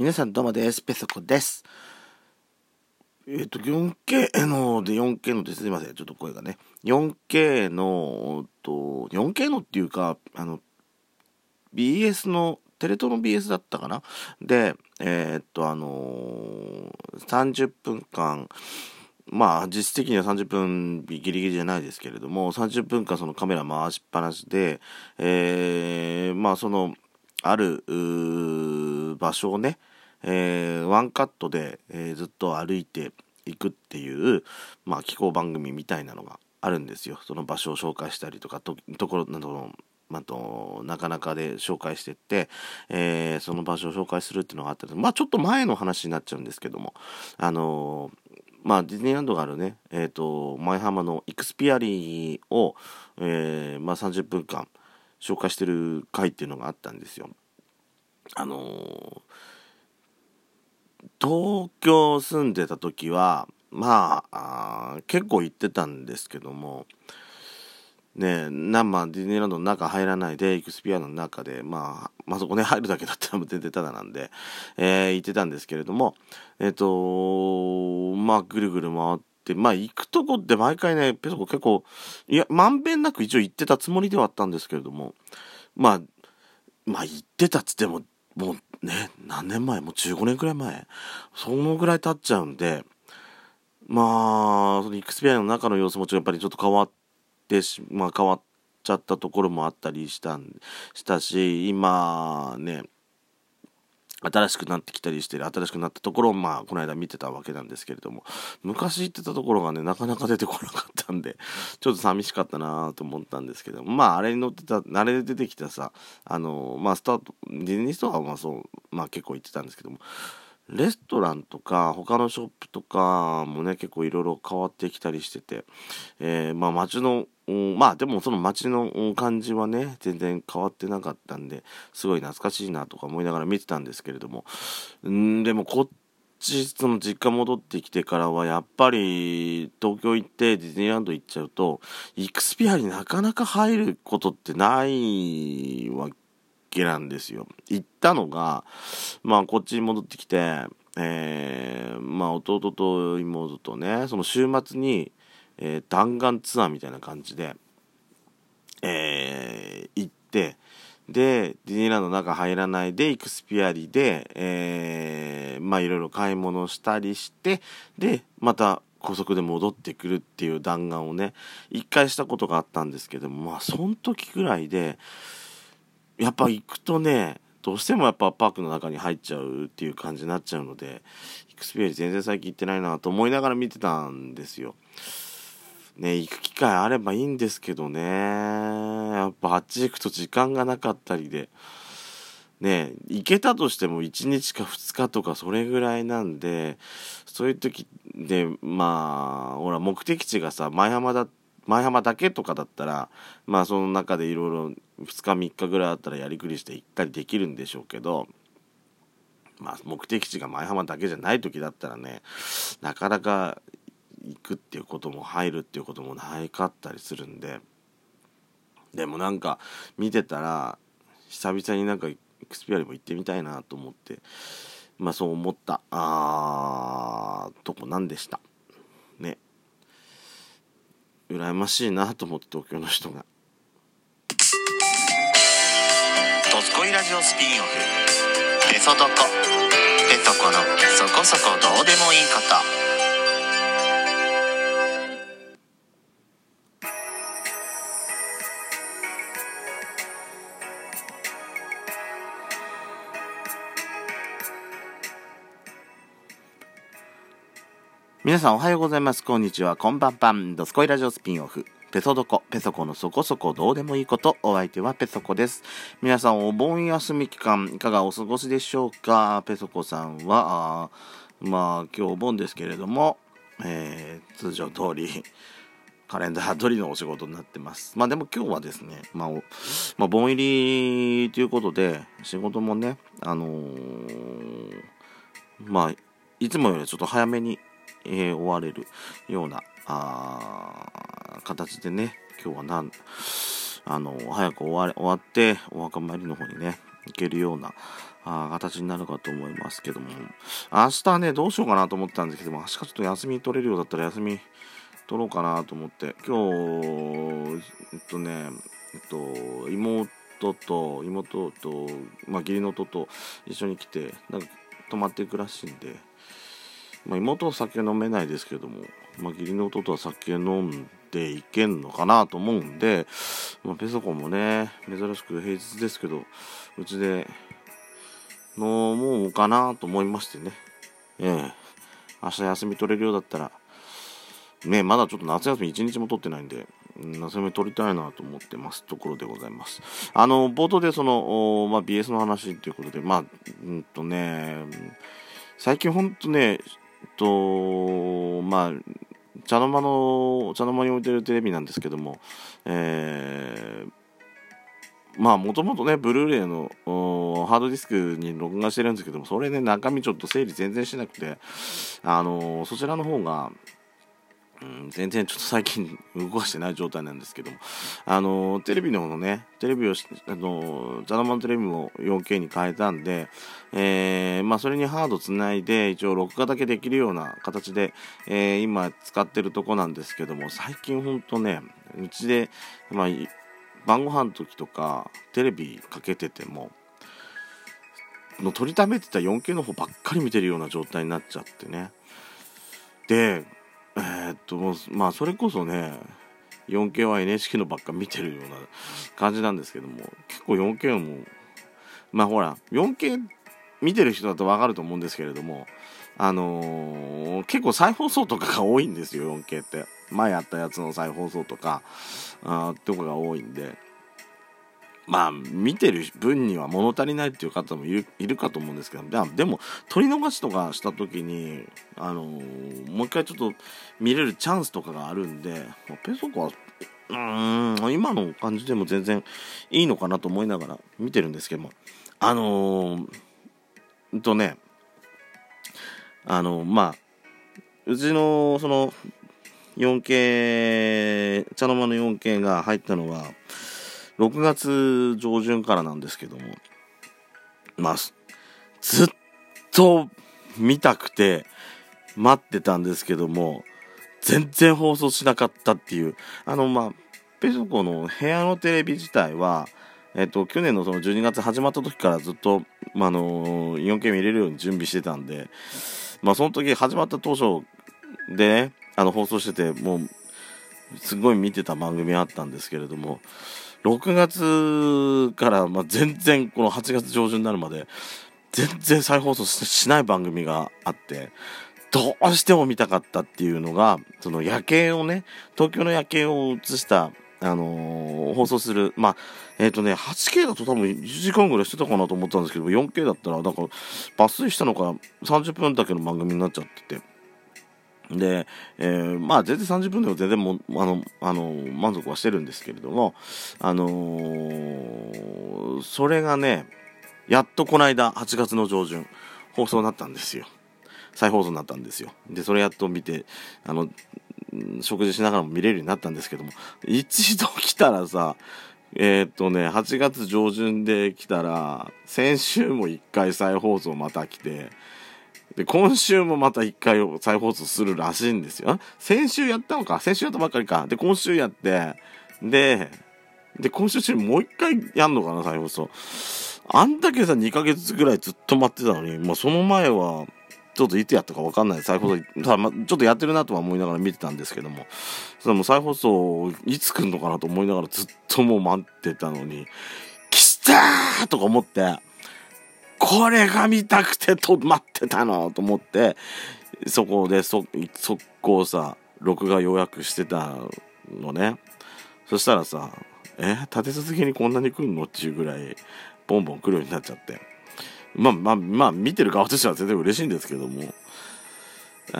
皆さんどうもです。ペソコです。えっ、ー、と、4K の、で、4K のですいません。ちょっと声がね。4K の、と、4K のっていうか、あの、BS の、テレ東の BS だったかな？で、えー、っと、あのー、30分間、まあ、実質的には30分ギリギリじゃないですけれども、30分間そのカメラ回しっぱなしで、えー、まあ、その、ある場所をね、えー、ワンカットで、えー、ずっと歩いていくっていう、まあ、気候番組みたいなのがあるんですよ。その場所を紹介したりとかと、ところなどまあ、となかなかで紹介してって、えー、その場所を紹介するっていうのがあったりまあちょっと前の話になっちゃうんですけどもあのー、まあディズニーランドがあるねえっ、ー、と舞浜のイクスピアリーを、えー、まあ30分間紹介してる回っていうのがあったんですよ。あの、東京住んでた時はまあ結構行ってたんですけどもねナンマディズニーランドの中入らないでイクスピアの中でまあまあそこね入るだけだったら全然ただなんで、えー、行ってたんですけれどもえっ、ー、とまあぐるぐる回って、まあ行くとこって毎回ね、ペソコ結構、いや、まんべんなく一応行ってたつもりではあったんですけれども、まあ、まあ行ってたっつっても、もうね、何年前？もう15年くらい前？そのぐらい経っちゃうんで、まあ、そのイクスペアの中の様子もやっぱりちょっと変わってし、まあ変わっちゃったところもあったりしたしたし、今ね、新しくなってきたりしてる新しくなったところをまあこの間見てたわけなんですけれども昔行ってたところがねなかなか出てこなかったんで ちょっと寂しかったなと思ったんですけどまああれに乗ってたあれで出てきたさあのまあスタートディズニーストアはまあそうまあ結構行ってたんですけどもレストランとか他のショップとかもね結構いろいろ変わってきたりしてて、えー、まあ街の、まあでもその街の感じはね全然変わってなかったんですごい懐かしいなとか思いながら見てたんですけれどもんでもこっちその実家戻ってきてからはやっぱり東京行ってディズニーランド行っちゃうとイクスピアになかなか入ることってないわけなんですよ。行ったのが、まあこっちに戻ってきて、えー、まあ弟と妹とね、その週末に、えー、弾丸ツアーみたいな感じで、えー、行って、で、ディズニーランドの中入らないで、イクスピアリで、えー、まあいろいろ買い物したりして、で、また高速で戻ってくるっていう弾丸をね、一回したことがあったんですけども、まあその時ぐらいで、やっぱ行くとね、どうしてもやっぱパークの中に入っちゃうっていう感じになっちゃうので、イクスペリ全然最近行ってないなと思いながら見てたんですよ。ね、行く機会あればいいんですけどね、やっぱあっち行くと時間がなかったりで、ね、行けたとしても1日か2日とかそれぐらいなんで、そういう時で、まあ、ほら、目的地がさ、舞浜だ、舞浜だけとかだったら、まあその中でいろいろ2日3日ぐらいあったらやりくりして行ったりできるんでしょうけどまあ目的地が舞浜だけじゃない時だったらねなかなか行くっていうことも入るっていうこともないかったりするんで。でもなんか見てたら久々になんかエクスピアリも行ってみたいなと思ってまあそう思った。あとこなんでした。ね。羨ましいなと思って東京の人が。恋ラジオスピンオフ「ペソドコ」ペソコのそこそこどうでもいいこと。皆さんおはようございます。こんにちは。こんばんぱん。ドスコイラジオスピンオフ。ペソドコ、ペソコのそこそこどうでもいいこと、お相手はペソコです。皆さんお盆休み期間、いかがお過ごしでしょうか？ペソコさんは、あまあ今日お盆ですけれども、えー、通常通り、カレンダー通りのお仕事になってます。まあでも今日はですね、まあ、まあ、盆入りということで、仕事もね、あのー、まあ、いつもよりちょっと早めに、えー、終われるような、あ形でね、今日はなん、あの、早く終わ終わって、お墓参りの方にね、行けるような、あ形になるかと思いますけども。明日ねどうしようかなと思ったんですけども明日ちょっと休み取れるようだったら休み取ろうかなと思って今日えっとねえっと妹と妹と、まあ、義理の弟と一緒に来てなんか泊まっていくらしいんで、まあ、妹は酒飲めないですけども、まあ、義理の弟は酒飲んでいけんのかなと思うんで、まあ、ペソコもね珍しく平日ですけどうちで飲もうかなと思いましてねええ明日休み取れるようだったらねまだちょっと夏休み1日も取ってないんで夏休み取りたいなと思ってますところでございます。あの、冒頭でその、まあ、BS の話ということで、まあ、うんとね、最近ほんとね、と、まあ、茶の間の、茶の間に置いてるテレビなんですけども、えー、まあもともとね、ブルーレイのハードディスクに録画してるんですけども、それね、中身ちょっと整理全然しなくて、あのー、そちらの方が、うん、全然ちょっと最近動かしてない状態なんですけども、あの、テレビの方のね、テレビを、あの、ザナマンテレビも 4K に変えたんで、えー、まあそれにハードつないで、一応録画だけできるような形で、えー、今使ってるとこなんですけども、最近ほんとね、うちで、まあ、晩ご飯の時とかテレビかけててもの撮りためてた 4K の方ばっかり見てるような状態になっちゃってね。でえー、っとまあそれこそね 4K は NHK のばっか見てるような感じなんですけども結構 4K もまあほら 4K 見てる人だとわかると思うんですけれどもあのー、結構再放送とかが多いんですよ 4K って。前やったやつの再放送とかあとかが多いんで。まあ見てる分には物足りないっていう方もいるかと思うんですけどでも撮り逃しとかした時に、あのー、もう一回ちょっと見れるチャンスとかがあるんで、まあ、ペソコはうーん今の感じでも全然いいのかなと思いながら見てるんですけどもあのー、とねあのまあうちのその 4K 茶の間の 4K が入ったのは6月上旬からなんですけどもまあずっと見たくて待ってたんですけども全然放送しなかったっていう。あのまあペソコの部屋のテレビ自体はえっと、去年のその12月始まった時からずっと、まあ、あの 4K 見れるように準備してたんで、まあ、その時始まった当初でね、あの放送してて、もう、すごい見てた番組あったんですけれども、6月から、まあ、全然この8月上旬になるまで、全然再放送しない番組があって、どうしても見たかったっていうのが、その夜景をね、東京の夜景を映した、あのー、放送する、まあ、えっ、ー、とね、8K だと多分1時間ぐらいしてたかなと思ったんですけど、4K だったら、なんか、抜粋したのか30分だけの番組になっちゃってて、で、えー、まあ全然30分でも全然もあのあの満足はしてるんですけれども、あのー、それがねやっとこの間8月の上旬放送になったんですよ。再放送になったんですよ。でそれやっと見てあの食事しながらも見れるようになったんですけども一度来たらさえー、っとね8月上旬で来たら先週も1回再放送また来てで、今週もまた一回再放送するらしいんですよ。先週やったのか先週やったばっかりか。で、今週やって、で、で、今週中もう一回やんのかな、再放送。あんだけさ、2ヶ月ぐらいずっと待ってたのに、まあ、その前は、ちょっといつやったか分かんない再放送、ただ、ま、ちょっとやってるなとは思いながら見てたんですけども、その再放送、いつ来んのかなと思いながらずっともう待ってたのに、来たーとか思って、これが見たくてと待ってたのと思ってそこでそ速攻さ録画予約してたのね。そしたらさえ立て続けにこんなに来るのっていうぐらいボンボン来るようになっちゃって。まあまあまあ見てる側としては全然嬉しいんですけども。え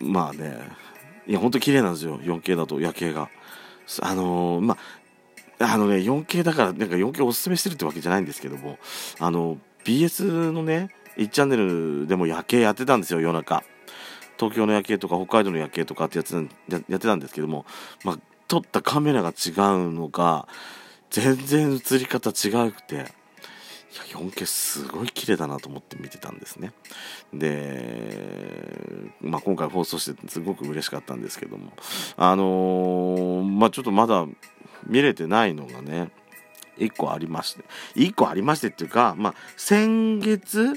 ー、まあね。いやほんと綺麗なんですよ。4K だと夜景が。あのー、まああのね、4K だから、なんか 4K おすすめしてるってわけじゃないんですけども、あの、BS のね、1チャンネルでも夜景やってたんですよ、夜中。東京の夜景とか北海道の夜景とかってやつやってたんですけども、まあ、撮ったカメラが違うのが、全然映り方違くてい、や 4K すごい綺麗だなと思って見てたんですねで、まあ、今回放送してすごく嬉しかったんですけどもあのー、まあちょっとまだ見れてないのがね1個ありまして。1個ありましてっていうかまあ先月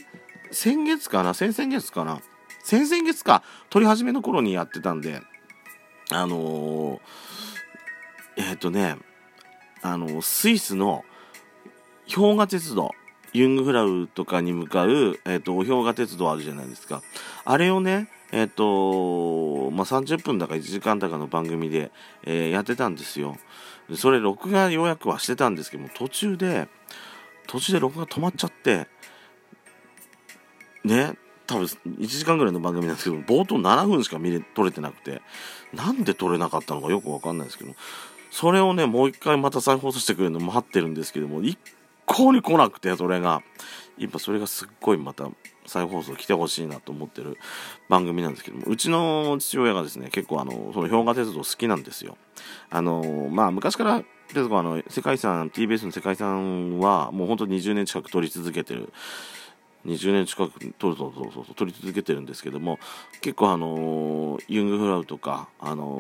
先月かな？先々月かな？先々月か撮り始めの頃にやってたんであのー、えっ、ー、とねあのスイスの氷河鉄道。ユングフラウとかに向かう、えっ、ー、と、氷河鉄道あるじゃないですか。あれをね、えっ、ー、と、まあ、30分だか1時間だかの番組で、えー、やってたんですよ。それ、録画予約はしてたんですけども、途中で、途中で録画止まっちゃって、ね、多分1時間ぐらいの番組なんですけど、冒頭7分しか見れ、撮れてなくて、なんで撮れなかったのかよくわかんないですけど、それをね、もう一回また再放送してくれるの待ってるんですけども、一向に来なくて、それが。今それがすっごいまた再放送来てほしいなと思ってる番組なんですけども、うちの父親がですね、結構あの、その氷河鉄道好きなんですよ。あの、まあ昔から、ですあの、世界遺産、TBS の世界遺産はもう本当に20年近く撮り続けてる。20年近く撮るそうそうそう撮り続けてるんですけども結構あのー、ユングフラウとかあの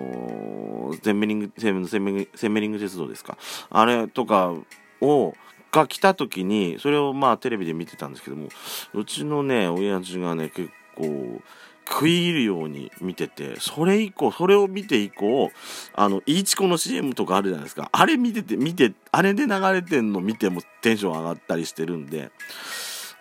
ー、ゼンメリングセンメリング鉄道ですかあれとかをが来た時に、それをまあテレビで見てたんですけども、うちのね、親父がね、結構、食い入るように見てて、それ以降、それを見て以降、あの、イーチコの CM とかあるじゃないですか。あれ見てて、見て、あれで流れてんの見てもテンション上がったりしてるんで、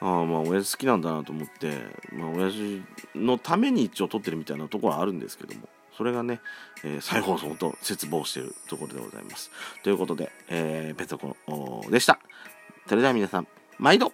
ああまあ、親父好きなんだなと思って、まあ、親父のために一応撮ってるみたいなところはあるんですけども、それがね、えー、再放送と絶望しているところでございます。ということで、えー、ペトコでした。それでは皆さん、毎度